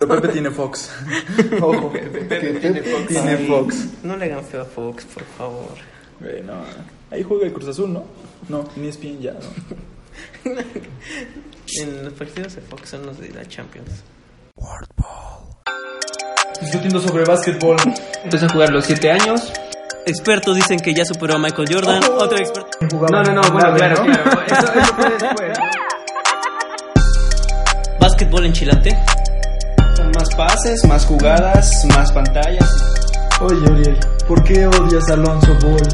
Pero Pepe tiene Fox. Ojo, Pepe, tiene Fox. Tiene Fox. No le hagan feo a Fox, por favor. Güey, no. Ahí juega el Cruz Azul, ¿no? No, ni ESPN ya, ¿no? En los partidos de Fox son los de la Champions. Discutiendo sobre básquetbol. Empezó a jugar a los 7 años. Expertos dicen que ya superó a Michael Jordan. Otro experto. No, no, no, bueno, claro, claro. Eso, eso fue después. Básquetbol en Chilate. Más pases, más jugadas, más pantallas. Oye, Uriel, ¿por qué odias a Alonso Ball?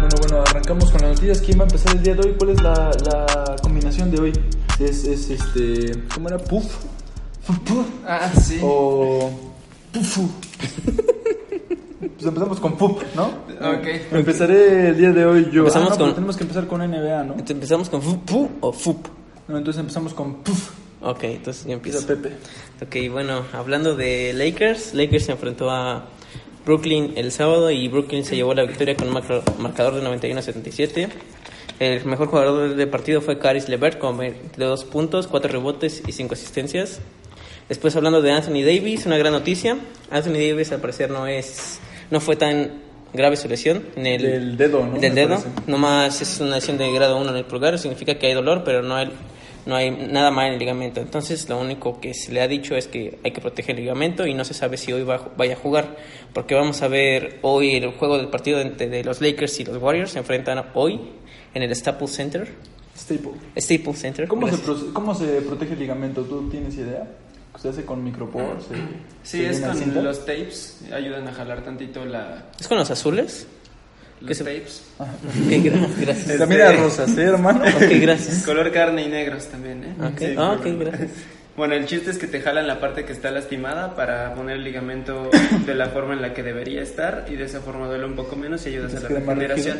Bueno, bueno, arrancamos con las noticias. ¿Quién va a empezar el día de hoy? ¿Cuál es la, la combinación de hoy? Es, es este. ¿Cómo era? ¿Puff? ¿Puff? Ah, sí. O. Pufu. pues empezamos con Pup, ¿no? Ok. Empezaré el día de hoy yo. Empezamos Ah, no, con- tenemos que empezar con NBA, ¿no? ¿Empezamos con FUP o FUP? No, entonces empezamos con Puff. Ok, entonces ya Empieza empiezo. Pepe. Ok, bueno, hablando de Lakers, Lakers se enfrentó a Brooklyn el sábado y Brooklyn se llevó la victoria con un marca- marcador de 91 a 77. El mejor jugador del partido fue Caris LeVert con 22 puntos, 4 rebotes y 5 asistencias. Después hablando de Anthony Davis, una gran noticia. Anthony Davis al parecer no es no fue tan grave su lesión en el Del dedo, ¿no? Del dedo. parece. Nomás es una lesión de grado 1 en el pulgar, significa que hay dolor, pero no hay no hay nada mal en el ligamento. Entonces, lo único que se le ha dicho es que hay que proteger el ligamento y no se sabe si hoy va, vaya a jugar, porque vamos a ver hoy el juego del partido entre de los Lakers y los Warriors se enfrentan hoy en el Staples Center. Staple. Staples Center. ¿Cómo se, ¿Cómo se protege el ligamento? ¿Tú tienes idea? ¿Se hace con micropores? ¿Se- Sí, se es con cinta? los tapes. Ayudan a jalar tantito la, ¿Es con los azules? Los se- tapes. Ok, gra- gracias. También a rosas, ¿eh, hermano? Ok, gracias. Color carne y negros también, ¿eh? Ok, Sí, ah, ok, pero- gracias. Bueno, el chiste es que te jalan la parte que está lastimada para poner el ligamento de la forma en la que debería estar y de esa forma duele un poco menos y ayudas a la regeneración.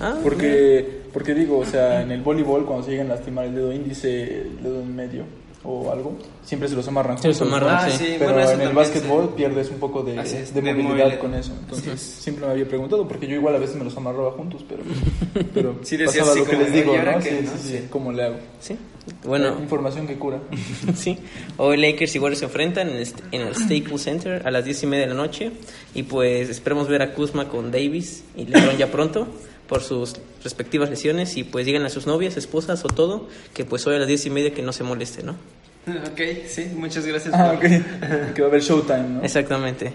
Ah, Porque, porque digo, o sea, en el voleibol cuando se llegan a lastimar el dedo índice, el dedo en medio o algo, siempre se los amarran Se los amarran, ¿no? Ah, sí. Pero bueno, en el básquetbol pierdes un poco de, es, de de movilidad movilidad. con eso. Entonces, siempre me había preguntado, porque yo igual a veces me los amarraba juntos, pero, pero Sí, decías pasaba así lo que les digo, "¿Y ahora ¿no? qué?", Sí, ¿no? sí, sí, Sí. ¿cómo le hago? Sí. Bueno, Información que cura. Sí, hoy Lakers y Warriors se enfrentan en el, en el Staples Center a las 10 y media de la noche y pues esperemos ver a Kuzma con Davis y LeBron ya pronto por sus respectivas lesiones y pues digan a sus novias, esposas o todo que pues hoy a las 10 y media que no se moleste, ¿no? Ok, sí, muchas gracias. Ah, por- ok. Que va a haber Showtime, ¿no? Exactamente.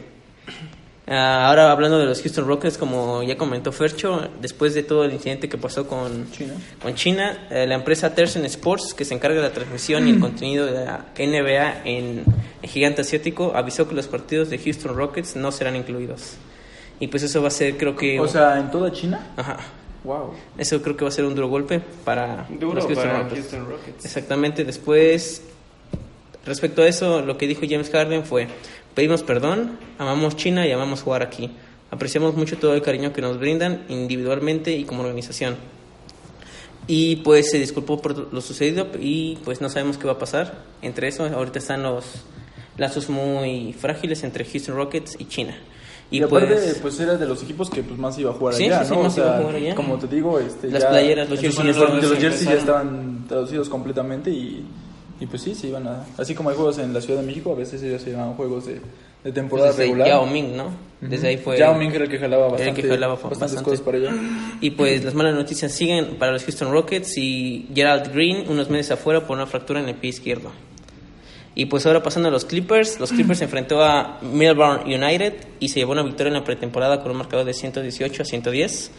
Ah, ahora hablando de los Houston Rockets, como ya comentó Fercho, después de todo el incidente que pasó con China. con China, eh, la empresa Tersen Sports, que se encarga de la transmisión y el contenido de la NBA en el gigante asiático, avisó que los partidos de Houston Rockets no serán incluidos. Y pues eso va a ser, creo que... O sea, en toda China. Ajá. Wow. Eso creo que va a ser un duro golpe para Duro los Houston para Rockets. Houston Rockets. Exactamente, después, respecto a eso, lo que dijo James Harden fue, pedimos perdón, amamos China y amamos jugar aquí. Apreciamos mucho todo el cariño que nos brindan individualmente y como organización. Y pues se disculpó por lo sucedido y pues no sabemos qué va a pasar. Entre eso, ahorita están los lazos muy frágiles entre Houston Rockets y China. Y, aparte, pues, era de los equipos que pues más iba a jugar Sí, allá, sí, sí, ¿no? más o sea, a jugar allá. como te digo, este, Las ya- playeras, los se jerseys que estaban- los jerseys ya estaban traducidos completamente y, y pues sí, se iban a... Así como hay juegos en la Ciudad de México, a veces ellos se llaman juegos de, de temporada Pues desde regular. Yao Ming, ¿no? Desde ahí fue... Yao Ming era el que jalaba Era el bastante, que jalaba bastantes bastante. cosas para allá. Y pues las malas noticias siguen para los Houston Rockets y Gerald Green unos meses afuera por una fractura en el pie izquierdo. Y pues ahora pasando a los Clippers, los Clippers se enfrentó a Melbourne United y se llevó una victoria en la pretemporada con un marcador de 118 a 110.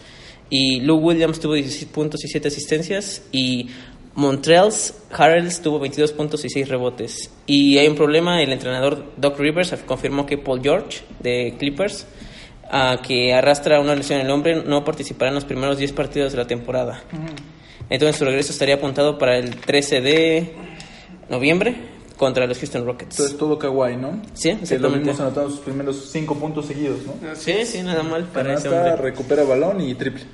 Y Lou Williams tuvo 16 puntos y 7 asistencias y Montreal's Harrells tuvo 22 puntos y 6 rebotes. Y hay un problema, el entrenador Doc Rivers confirmó que Paul George de Clippers ah, que arrastra una lesión en el hombre, no participará en los primeros 10 partidos de la temporada. Entonces su regreso estaría apuntado para el 13 de noviembre contra los Houston Rockets. Entonces todo Kawhi, ¿no? Sí, Que lo exactamente. vimos anotando sus primeros cinco puntos seguidos, ¿no? Sí, sí, nada mal para ese Canasta, hombre. recupera balón y triple.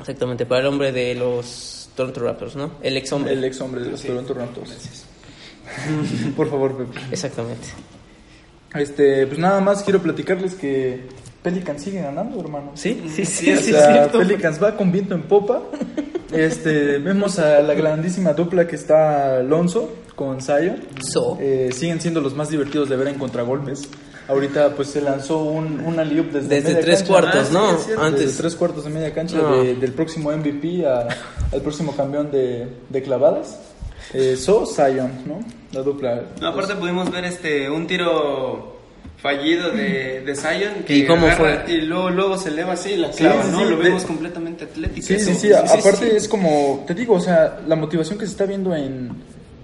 Exactamente, para el hombre de los Toronto Raptors, ¿no? El ex hombre. El ex hombre de los Toronto Raptors. Por favor, Pepe. Exactamente. Este, pues nada más quiero platicarles que Pelicans sigue ganando, hermano. Sí, sí, sí, O sí, sea, cierto. Pelicans va con viento en popa. Este, vemos a la grandísima dupla que está Alonso con Zion. So. Eh, siguen siendo los más divertidos de ver en contragolpes. Ahorita pues se lanzó un, un alley-oop desde, Desde media tres cancha. cuartos, Ah, ¿no? sí. Antes. Desde tres cuartos de media cancha No. de- del próximo MVP a- al próximo campeón de, de clavadas. Eh, so Zion, ¿no? La dupla. No, aparte pudimos ver este un tiro fallido de, de Zion que ¿Y cómo fue? y luego, luego se eleva así y la clava, sí, ¿no? sí, Lo de- vemos completamente atlético. Sí, sí, sí, aparte es como, te digo, o sea, la motivación que se está viendo en,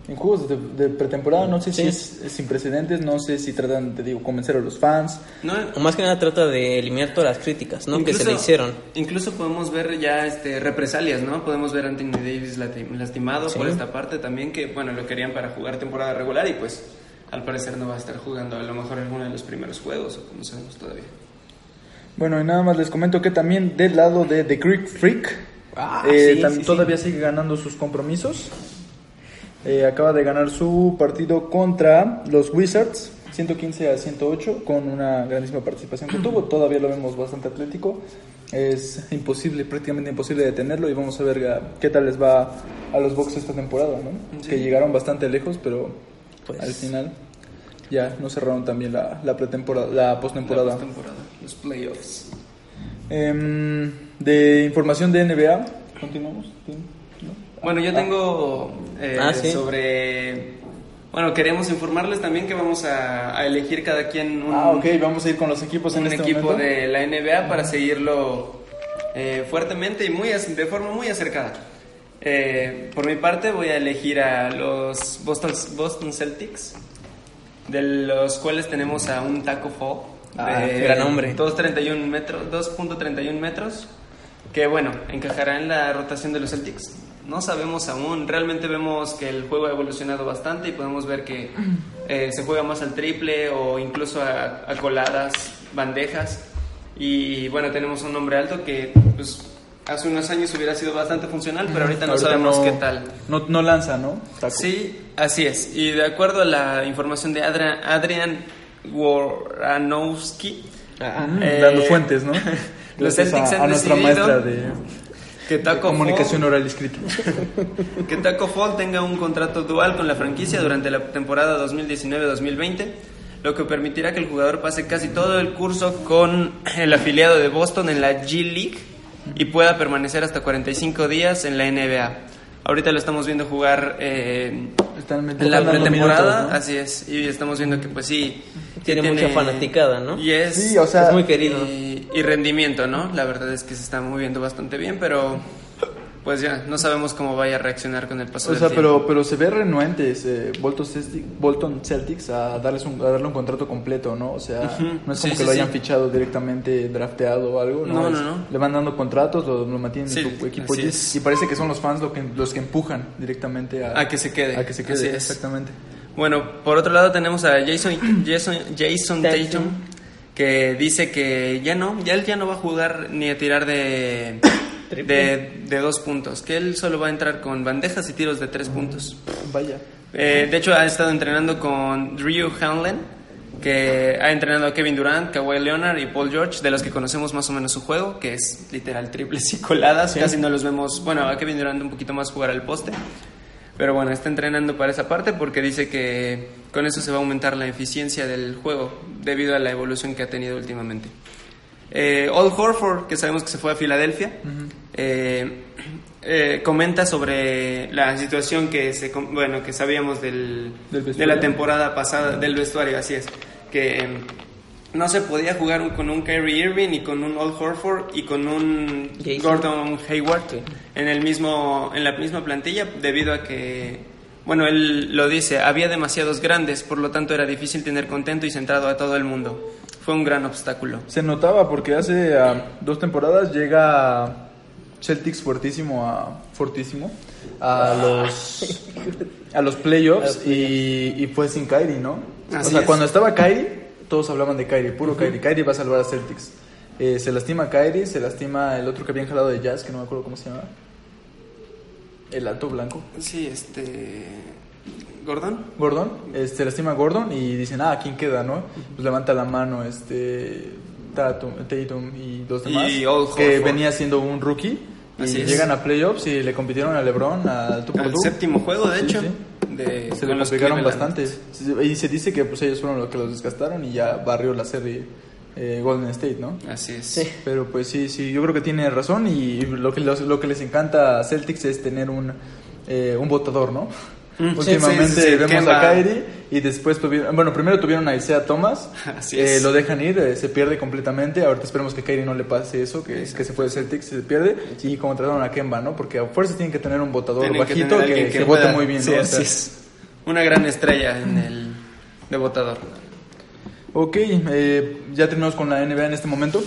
en juegos de, de pretemporada, no sé si es, es sin precedentes, no sé si tratan, te digo, convencer a los fans. No, O más que nada trata de eliminar todas las críticas, ¿no? que se le hicieron. Incluso podemos ver ya este represalias, ¿no? Podemos ver a Anthony Davis lastimado Sí. por esta parte también, que bueno, lo querían para jugar temporada regular y pues al parecer no va a estar jugando a lo mejor alguno de los primeros juegos, o no sabemos todavía. Bueno, y nada más les comento que también del lado de The Greek Freak, Ah, eh, sí, tam- sí, sí. todavía sigue ganando sus compromisos. Eh, acaba de ganar su partido contra los Wizards, 115 a 108, con una grandísima participación que tuvo. Todavía lo vemos bastante atlético. Es imposible, prácticamente imposible detenerlo y vamos a ver a- qué tal les va a los Bucks esta temporada, ¿no? Que llegaron bastante lejos, pero Pues- al final ya no cerraron también la, la pretemporada, la postemporada. La postemporada, los playoffs. Em, de información de NBA, continuamos. ¿No? Bueno, yo tengo eh, Ah, sí. sobre... Bueno, queremos informarles también que vamos a, a elegir cada quien un, Ah, ok, vamos a ir con los equipos en un este equipo momento. de la NBA para seguirlo eh, fuertemente y muy de forma muy acercada. Eh, por mi parte voy a elegir a los Boston, Boston Celtics, de los cuales tenemos a un Taco Fall. Ah, de gran hombre. 2.31 metros, 2.31 metros, que bueno, encajará en la rotación de los Celtics. No sabemos aún, realmente vemos que el juego ha evolucionado bastante y podemos ver que eh, se juega más al triple o incluso a, a coladas, bandejas. Y bueno, tenemos un hombre alto que pues, hace unos años hubiera sido bastante funcional, pero ahorita no Ahorita sabemos no- qué tal. No, no lanza, ¿no? Taco. Sí, así es. Y de acuerdo a la información de Adrian, Adrian Woranowski, Ah, Mm, Eh, Dando fuentes, ¿no? los Celtics a, han a nuestra maestra de, que Taco comunicación Fall, oral escrita. que Taco Fall tenga un contrato dual con la franquicia durante la temporada 2019-2020, lo que permitirá que el jugador pase casi todo el curso con el afiliado de Boston en la G League y pueda permanecer hasta 45 días en la NBA. Ahorita lo estamos viendo jugar eh, Están en la pretemporada, ¿no? así es, y estamos viendo que pues sí. Tiene mucha fanaticada, ¿no? Y es, Sí, o sea, Es muy querido. y, y rendimiento, ¿no? La verdad es que se está moviendo bastante bien, pero pues ya, no sabemos cómo vaya a reaccionar con el paso O del sea, tiempo. pero, pero se ve renuentes eh, Bolton, Celtic- Bolton Celtics a, darles un, a darle un contrato completo, ¿no? O sea, no es Sí, como que sí, lo hayan sí. fichado directamente, drafteado o algo. No, Es- no, no. Le van dando contratos, lo, lo mantienen Sí, en su equipo así y, parece que son los fans lo que, los que empujan directamente a, A que se quede. A que se Así quede, es. exactamente. Bueno, por otro lado tenemos a Jason, Jason, Jason Tatum. Tatum, que dice que ya no, ya él ya no va a jugar ni a tirar de, de, de dos puntos, que él solo va a entrar con bandejas y tiros de tres puntos. Vaya. Eh, de hecho, ha estado entrenando con Drew Hanlon, que ha entrenado a Kevin Durant, Kawhi Leonard y Paul George, de los que conocemos más o menos su juego, que es literal triples y coladas. Casi no los vemos. Bueno, a Kevin Durant un poquito más jugar al poste. Pero bueno, está entrenando para esa parte porque dice que con eso se va a aumentar la eficiencia del juego debido a la evolución que ha tenido últimamente. Eh, Old Horford, que sabemos que se fue a Filadelfia, eh, eh, comenta sobre la situación que se bueno que sabíamos del, Del de la temporada pasada del vestuario, así es, que eh, no se podía jugar un- con un Kyrie Irving y con un Old Horford y con un Jason. Gordon Hayward en el mismo en la misma plantilla debido a que bueno, él lo dice, había demasiados grandes, por lo tanto era difícil tener contento y centrado a todo el mundo. Fue un gran obstáculo. Se notaba porque hace ah, dos temporadas llega Celtics fuertísimo a fortísimo a los a los playoffs y, y fue sin Kyrie, ¿no? Así o sea, es. cuando estaba Kyrie, todos hablaban de Kyrie, puro Kyrie. Kyrie va a salvar a Celtics. Eh, se lastima Kyrie, se lastima el otro que habían jalado de Jazz, que no me acuerdo cómo se llama. El alto blanco. Sí, este. Gordon. Gordon, este, se lastima Gordon y dicen, ah, ¿quién queda, no? Pues levanta la mano, este, Tatum, Tatum y los demás, Y que venía siendo un rookie, y Así es. llegan a playoffs y le compitieron a LeBron, al tú por Al tú. séptimo juego, de Sí, hecho. sí. De, Se le complicaron bastante. Y se dice que pues ellos fueron los que los desgastaron y ya barrió la serie eh, Golden State, ¿no? Así es. Sí. Pero pues sí, sí, yo creo que tiene razón y lo que, los- lo que les encanta a Celtics es tener un, eh, un votador, ¿no? Mm, Últimamente sí, sí, sí, vemos a Kyrie y después tuvieron, bueno, primero tuvieron a Isaiah Thomas, Así eh, es. lo dejan ir, eh, se pierde completamente, ahorita esperemos que Kyrie no le pase eso, que, que se fue de Celtics, se pierde y contrataron a Kemba, ¿no? Porque a fuerza tienen que tener un votador Tienen bajito que, vote muy bien, Sí, ¿no? O así sea, es. Una gran estrella en el de votador. Ok, eh, ya terminamos con la NBA en este momento.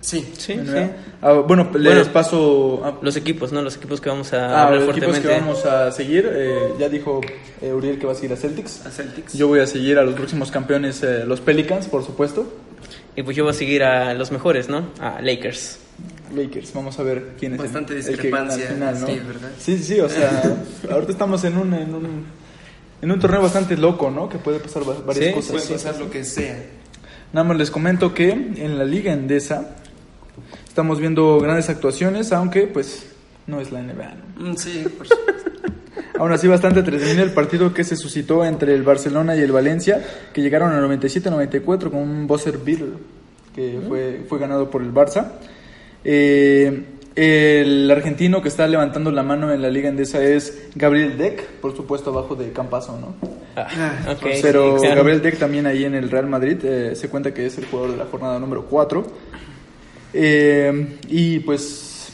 Sí. Sí, sí. Ah, bueno, les Bueno, paso... Los equipos, ¿no? Los equipos que vamos a Ah, hablar los equipos que vamos a seguir, eh, ya dijo eh, Uriel que va a seguir a Celtics. A Celtics. Yo voy a seguir a los próximos campeones, eh, los Pelicans, por supuesto. Y pues yo voy a seguir a los mejores, ¿no? A Lakers. Lakers, vamos a ver quién es el- Bastante el, que al discrepancia, final, ¿no? sí, ¿verdad? Sí, sí, o sea, ahorita estamos en un, en un, en un torneo bastante loco, ¿no? Que puede pasar va- varias Sí, cosas. Puede pasar lo que sea. Nada más les comento que en la Liga Endesa estamos viendo grandes actuaciones, aunque pues no es la NBA, ¿no? Mm, Sí, por supuesto. Aún así, bastante entretenido el partido que se suscitó entre el Barcelona y el Valencia, que llegaron al 97-94 con un buzzer beater que fue, fue ganado por el Barça. Eh, el argentino que está levantando la mano en la Liga Endesa es Gabriel Deck, por supuesto abajo de Campazo, ¿no? Ah, ok. Pero Claro. Gabriel Deck también ahí en el Real Madrid eh, se cuenta que es el jugador de la jornada número 4. Eh, y pues,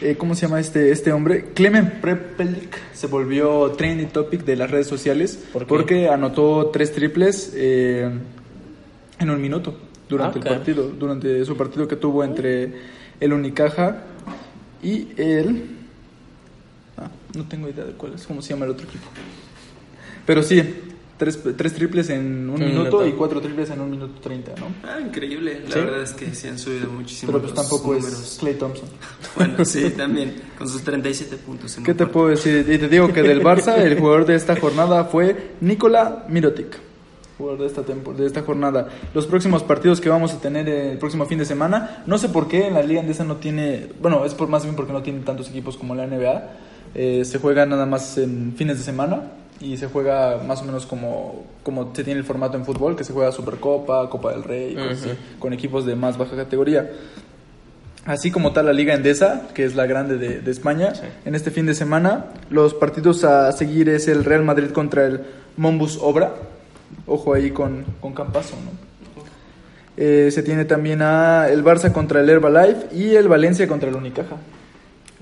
eh, ¿cómo se llama este, este hombre? Clemen Prepelic se volvió trending topic de las redes sociales porque anotó tres triples eh, en un minuto durante Ah, el partido, durante su partido que tuvo entre el Unicaja y el... Ah, no tengo idea de cuál es, cómo se llama el otro equipo. Pero sí, tres, tres triples en un Un minuto, minuto. y cuatro triples en un minuto treinta, ¿no? Ah, increíble. La Sí. verdad es que sí han subido muchísimo Pero pues los tampoco números. es Clay Thompson. Bueno, sí, también. Con sus 37 puntos. en ¿Qué te puedo decir? Y te digo que del Barça, el jugador de esta jornada fue Nikola Mirotic. Jugador de esta, de esta jornada. Los próximos partidos que vamos a tener el próximo fin de semana, no sé por qué en la Liga Andesa no tiene. Bueno, es por más bien porque no tiene tantos equipos como la NBA. Eh, se juega nada más en fines de semana y se juega más o menos como, como se tiene el formato en fútbol, que se juega Supercopa, Copa del Rey, cosas con equipos de más baja categoría. Así como tal la Liga Endesa, que es la grande de, de España, en este fin de semana los partidos a seguir es el Real Madrid contra el Mombus Obra. Ojo ahí con, con Campazo, ¿no? Eh, se tiene también a el Barça contra el Herbalife y el Valencia contra el Unicaja.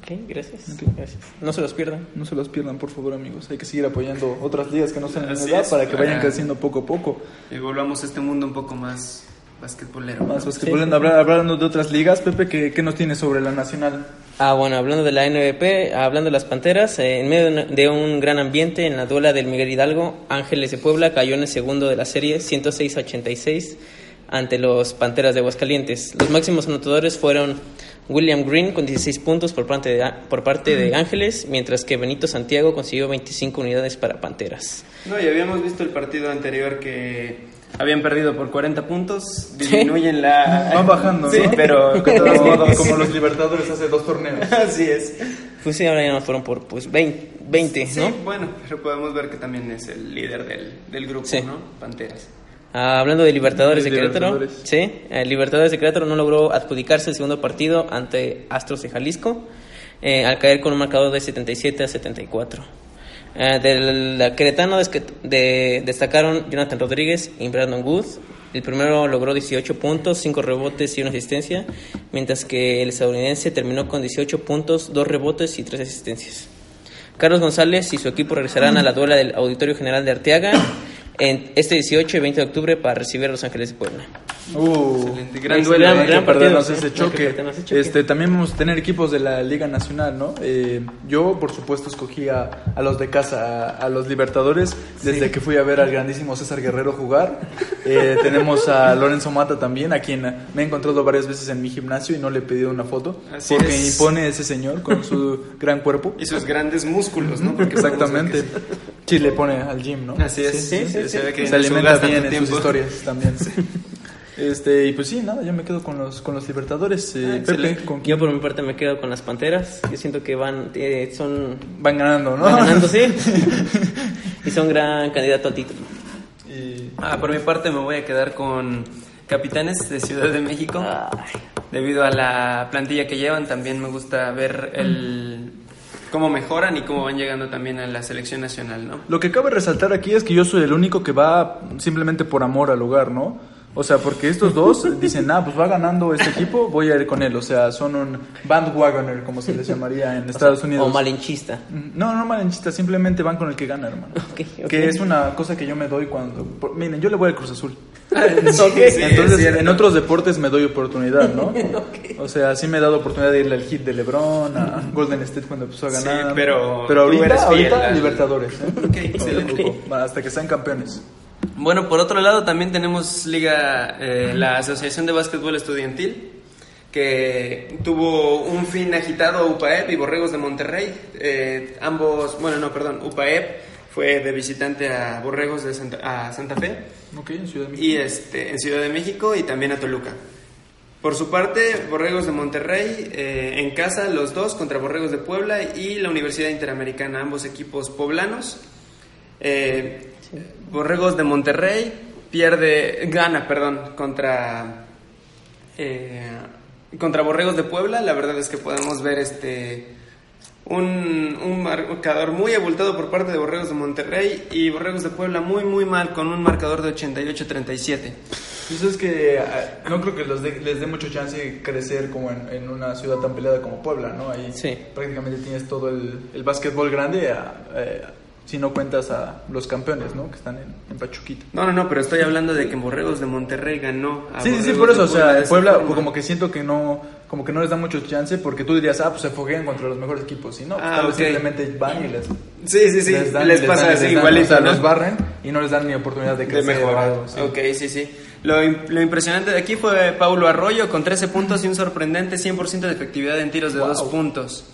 Ok, gracias. gracias. No se los pierdan. No se los pierdan, por favor, amigos. Hay que seguir apoyando otras ligas que no sean en edad para que vayan para- creciendo poco a poco. Y volvamos a este mundo un poco más basquetbolero. Más basquetbolero. Habla- hablando de otras ligas, Pepe, ¿qué, qué nos tienes sobre la nacional? Ah, bueno, hablando de la NBP, hablando de las Panteras, eh, en medio de un gran ambiente en la duela del Miguel Hidalgo, Ángeles de Puebla cayó en el segundo de la serie 106-86 ante los Panteras de Aguascalientes. Los máximos anotadores fueron William Green con 16 puntos por parte de, por parte de Ángeles, mientras que Benito Santiago consiguió 25 unidades para Panteras. No, y habíamos visto el partido anterior que habían perdido por 40 puntos, disminuyen la... Van bajando, Sí, ¿no? pero... De todos modos, como los Libertadores hace dos torneos. Así es. Pues sí, ahora ya no fueron por pues 20, 20 Sí, ¿no? bueno, pero podemos ver que también es el líder del, del grupo, Sí. ¿no? Panteras. Ah, hablando de Libertadores De Querétaro, sí, el Libertadores de Querétaro no logró adjudicarse el segundo partido ante Astros de Jalisco, eh, al caer con un marcador de 77 a 74. Eh, del queretano desque- de- destacaron Jonathan Rodríguez y Brandon Wood. El primero logró 18 puntos, 5 rebotes y una asistencia, mientras que el estadounidense terminó con 18 puntos, 2 rebotes y 3 asistencias. Carlos González y su equipo regresarán a la duela del Auditorio General de Arteaga en este 18 y 20 de octubre para recibir a Los Ángeles de Puebla. Uh, Excelente, gran Ex- duelo, gran- ¿eh? hay que gran perdernos partido, ese ¿eh? Que choque. Este, también vamos a tener equipos de la Liga Nacional, ¿no? Eh, yo, por supuesto, escogí a, a los de casa, a, a los Libertadores, desde que fui a ver al grandísimo César Guerrero jugar. Eh, tenemos a Lorenzo Mata también, a quien me he encontrado varias veces en mi gimnasio y no le he pedido una foto, Así porque es. impone ese señor con su gran cuerpo. Y sus grandes músculos, ¿no? Porque Exactamente. Sí, le pone al gym, ¿no? Así es, sí, sí, se ve que se alimenta bien en tiempo. sus historias también. Este, y pues sí, nada, yo me quedo con los, con los Libertadores. Eh, Ah, Pepe, excelente. ¿con Yo por mi parte me quedo con las Panteras. Yo siento que van, eh, son van ganando, no? van ganando, sí. y son gran candidato al título. Y- Ah, por mi parte me voy a quedar con Capitanes de Ciudad de México. Debido a la plantilla que llevan, también me gusta ver el cómo mejoran y cómo van llegando también a la selección nacional, ¿no? Lo que cabe resaltar aquí es que yo soy el único que va simplemente por amor al lugar, ¿no? O sea, porque estos dos dicen, ah, pues va ganando este equipo, voy a ir con él. O sea, son un bandwagoner, como se les llamaría en Estados Unidos. O malinchista. No, no malinchista, simplemente van con el que gana, hermano. Que es una cosa que yo me doy cuando... miren, yo le voy al Cruz Azul. Sí, es Entonces, cierto. en otros deportes me doy oportunidad, ¿no? O sea, sí me he dado oportunidad de irle al hit de LeBron, a Golden State cuando empezó a Sí, ganar. pero pero tú ahorita, ahorita al- Libertadores, ¿eh? Ok, excelente. Poco, Hasta que sean campeones. Bueno, por otro lado también tenemos liga, eh, la Asociación de Básquetbol Estudiantil, que tuvo un fin agitado UPAEP y Borregos de Monterrey. Eh, ambos, bueno, no, perdón, UPAEP fue de visitante a Borregos de Santa, a Santa Fe Ok, en Ciudad de México. y este, en Ciudad de México y también a Toluca. Por su parte, Borregos de Monterrey eh, en casa, los dos contra Borregos de Puebla y la Universidad Interamericana, ambos equipos poblanos. Eh, Borregos de Monterrey pierde, gana, perdón, contra eh, contra Borregos de Puebla. La verdad es que podemos ver este un, un marcador muy abultado por parte de Borregos de Monterrey y Borregos de Puebla muy muy mal con un marcador de 88-37. Eso es que ah, no creo que los dé- les dé mucho chance crecer como en, en una ciudad tan peleada como Puebla, ¿no? Ahí Sí. prácticamente tienes todo el, el básquetbol grande, ah, eh, si no cuentas a los campeones, ¿no? Que están en, en Pachuquita. No, no, no, pero estoy hablando de que Borregos de Monterrey ganó. a Sí, sí, sí, Borregos por eso, de o sea, de Puebla forma. como que siento que no, como que no les da mucho chance porque tú dirías, ah, pues se foguean contra los mejores equipos, y no, pues, Ah, tal vez ok. simplemente van y les, Sí, sí, sí, les pasa dan, así les dan, igualito, o sea, ¿no? los barren y no les dan ni oportunidad de de crecer. o mejorar. algo, sí. Ok, sí, sí. Lo, lo impresionante de aquí fue Paulo Arroyo con 13 puntos y un sorprendente 100% de efectividad en tiros de Wow. dos puntos.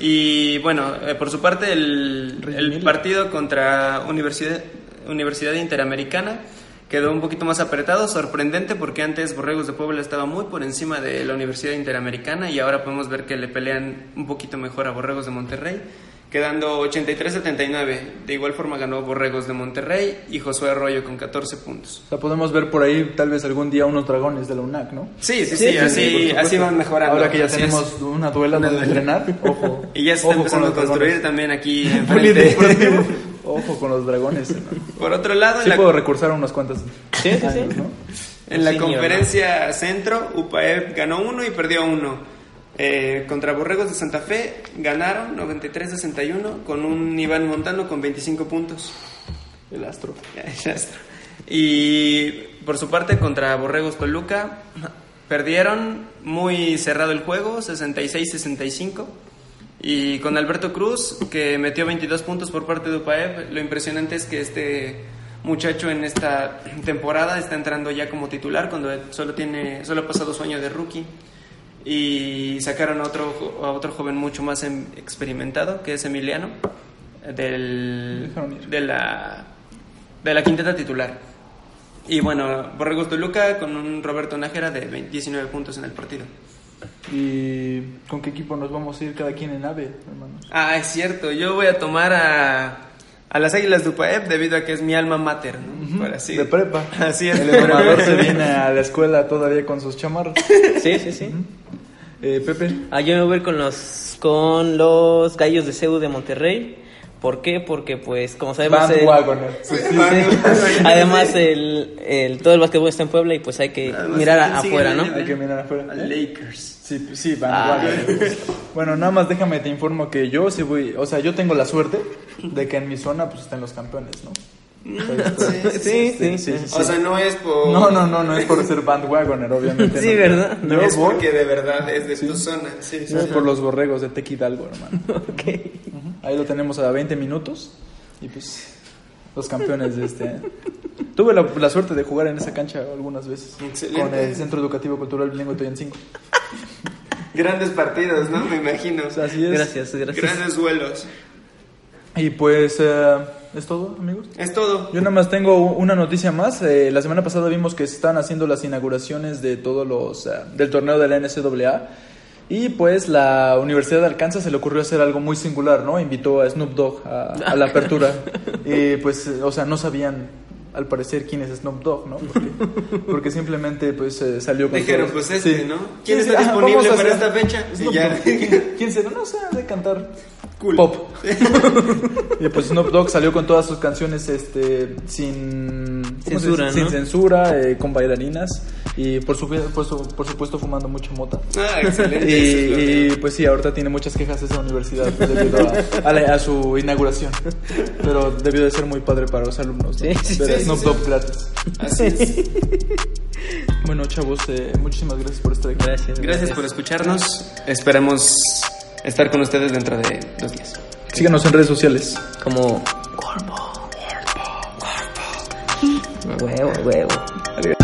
Y bueno, eh, por su parte, el, el partido contra Universidad, Universidad Interamericana quedó un poquito más apretado, sorprendente porque antes Borregos de Puebla estaba muy por encima de la Universidad Interamericana y ahora podemos ver que le pelean un poquito mejor a Borregos de Monterrey, quedando 83-79. De igual forma ganó Borregos de Monterrey y Josué Arroyo con 14 puntos. O sea, podemos ver por ahí tal vez algún día unos dragones de la UNAC, ¿no? Sí, sí, sí, Sí, sí, así, así van mejorando. Ahora que ya así tenemos es. una duela donde entrenar, ojo. Y ya se está empezando a construir dragones. también aquí enfrente. Ojo con los dragones. Por otro lado, Sí en la, puedo recursar unos cuantos Sí, sí, sí. años, ¿no? en la Sí, conferencia centro, UPAEP ganó uno y perdió uno. Eh, contra Borregos de Santa Fe ganaron 93-61 con un Iván Montano con 25 puntos. El astro. Y por su parte, contra Borregos Toluca, perdieron muy cerrado el juego, 66-65. Y con Alberto Cruz, que metió 22 puntos por parte de UPAEP, lo impresionante es que este muchacho en esta temporada está entrando ya como titular cuando solo tiene solo ha pasado su año de rookie. Y sacaron a otro a otro joven mucho más em- experimentado que es Emiliano del, de la de la quinteta titular. Y bueno Borregos Toluca con un Roberto Nájera de 20 19 puntos en el partido ¿Y con qué equipo nos vamos a ir cada quien en AVE, hermano? ah es cierto yo voy a tomar a a las Águilas de UPAEP debido a que es mi alma mater ¿no? Por así- De prepa. así es El entrenador se viene a la escuela todavía con sus chamarras. Sí, sí, sí. Eh, Pepe. Ah, yo me voy a ir con los, con los gallos de CEU de Monterrey. ¿Por qué? Porque, pues, como sabemos... el-. Sí, sí. Además, el, el, todo el basquetbol está en Puebla y pues hay que Además, mirar a- ¿quién sigue afuera, ¿no? Hay que mirar afuera. a Lakers Sí, sí, bandwagoner. Bueno, nada más déjame te informo que yo sí voy, o sea, yo tengo la suerte de que en mi zona pues están los campeones, ¿no? Sí, sí, sí. O sea, no es por... No, no, no, no es por ser bandwagoner, obviamente. Sí, no. ¿verdad? Yo es voy- porque de verdad es de tu zona. Sí, sí. voy por los borregos de Tequidalgo, hermano. Ok. Ahí lo tenemos a 20 minutos y pues los campeones de este. Tuve la, la suerte de jugar en esa cancha algunas veces Excelente. con el Centro Educativo Cultural Bilingüe Toyan 5. Grandes partidos, ¿no? Me imagino. Así es. Gracias, gracias. Grandes duelos. Y pues eh, es todo, amigos. Es todo. Yo nada más tengo una noticia más. Eh, la semana pasada vimos que están haciendo las inauguraciones de todos los eh, del torneo de la NCAA. Y pues la Universidad de Arkansas se le ocurrió hacer algo muy singular, ¿no? Invitó a Snoop Dogg a, a la apertura. y pues, eh, o sea, no sabían al parecer quién es Snoop Dogg, ¿no? Porque, porque simplemente pues eh, salió con Dijeron, pues este, Sí. ¿no? ¿Quién Sí, está ah, disponible para hacer- esta fecha? Y Snoop ya. Dogg. ¿Quién, quién será? No sé, ha de cantar Cool. pop. y pues Snoop Dogg salió con todas sus canciones este sin ¿cómo se Censura, sin censura, eh, con bailarinas y por, su- por, su- por supuesto fumando mucha mota. Ah, excelente. Y, y, pues sí, ahorita tiene muchas quejas esa universidad debido a, a la- a su inauguración. Pero debió de ser muy padre para los alumnos. ¿no? Sí, sí, sí, Snoop. Dogg gratis. Así es. Bueno, chavos, eh, muchísimas gracias por estar aquí. Gracias. Gracias por escucharnos. Esperamos estar con ustedes dentro de dos días. Síganos en redes sociales. Como. Huevo, huevo.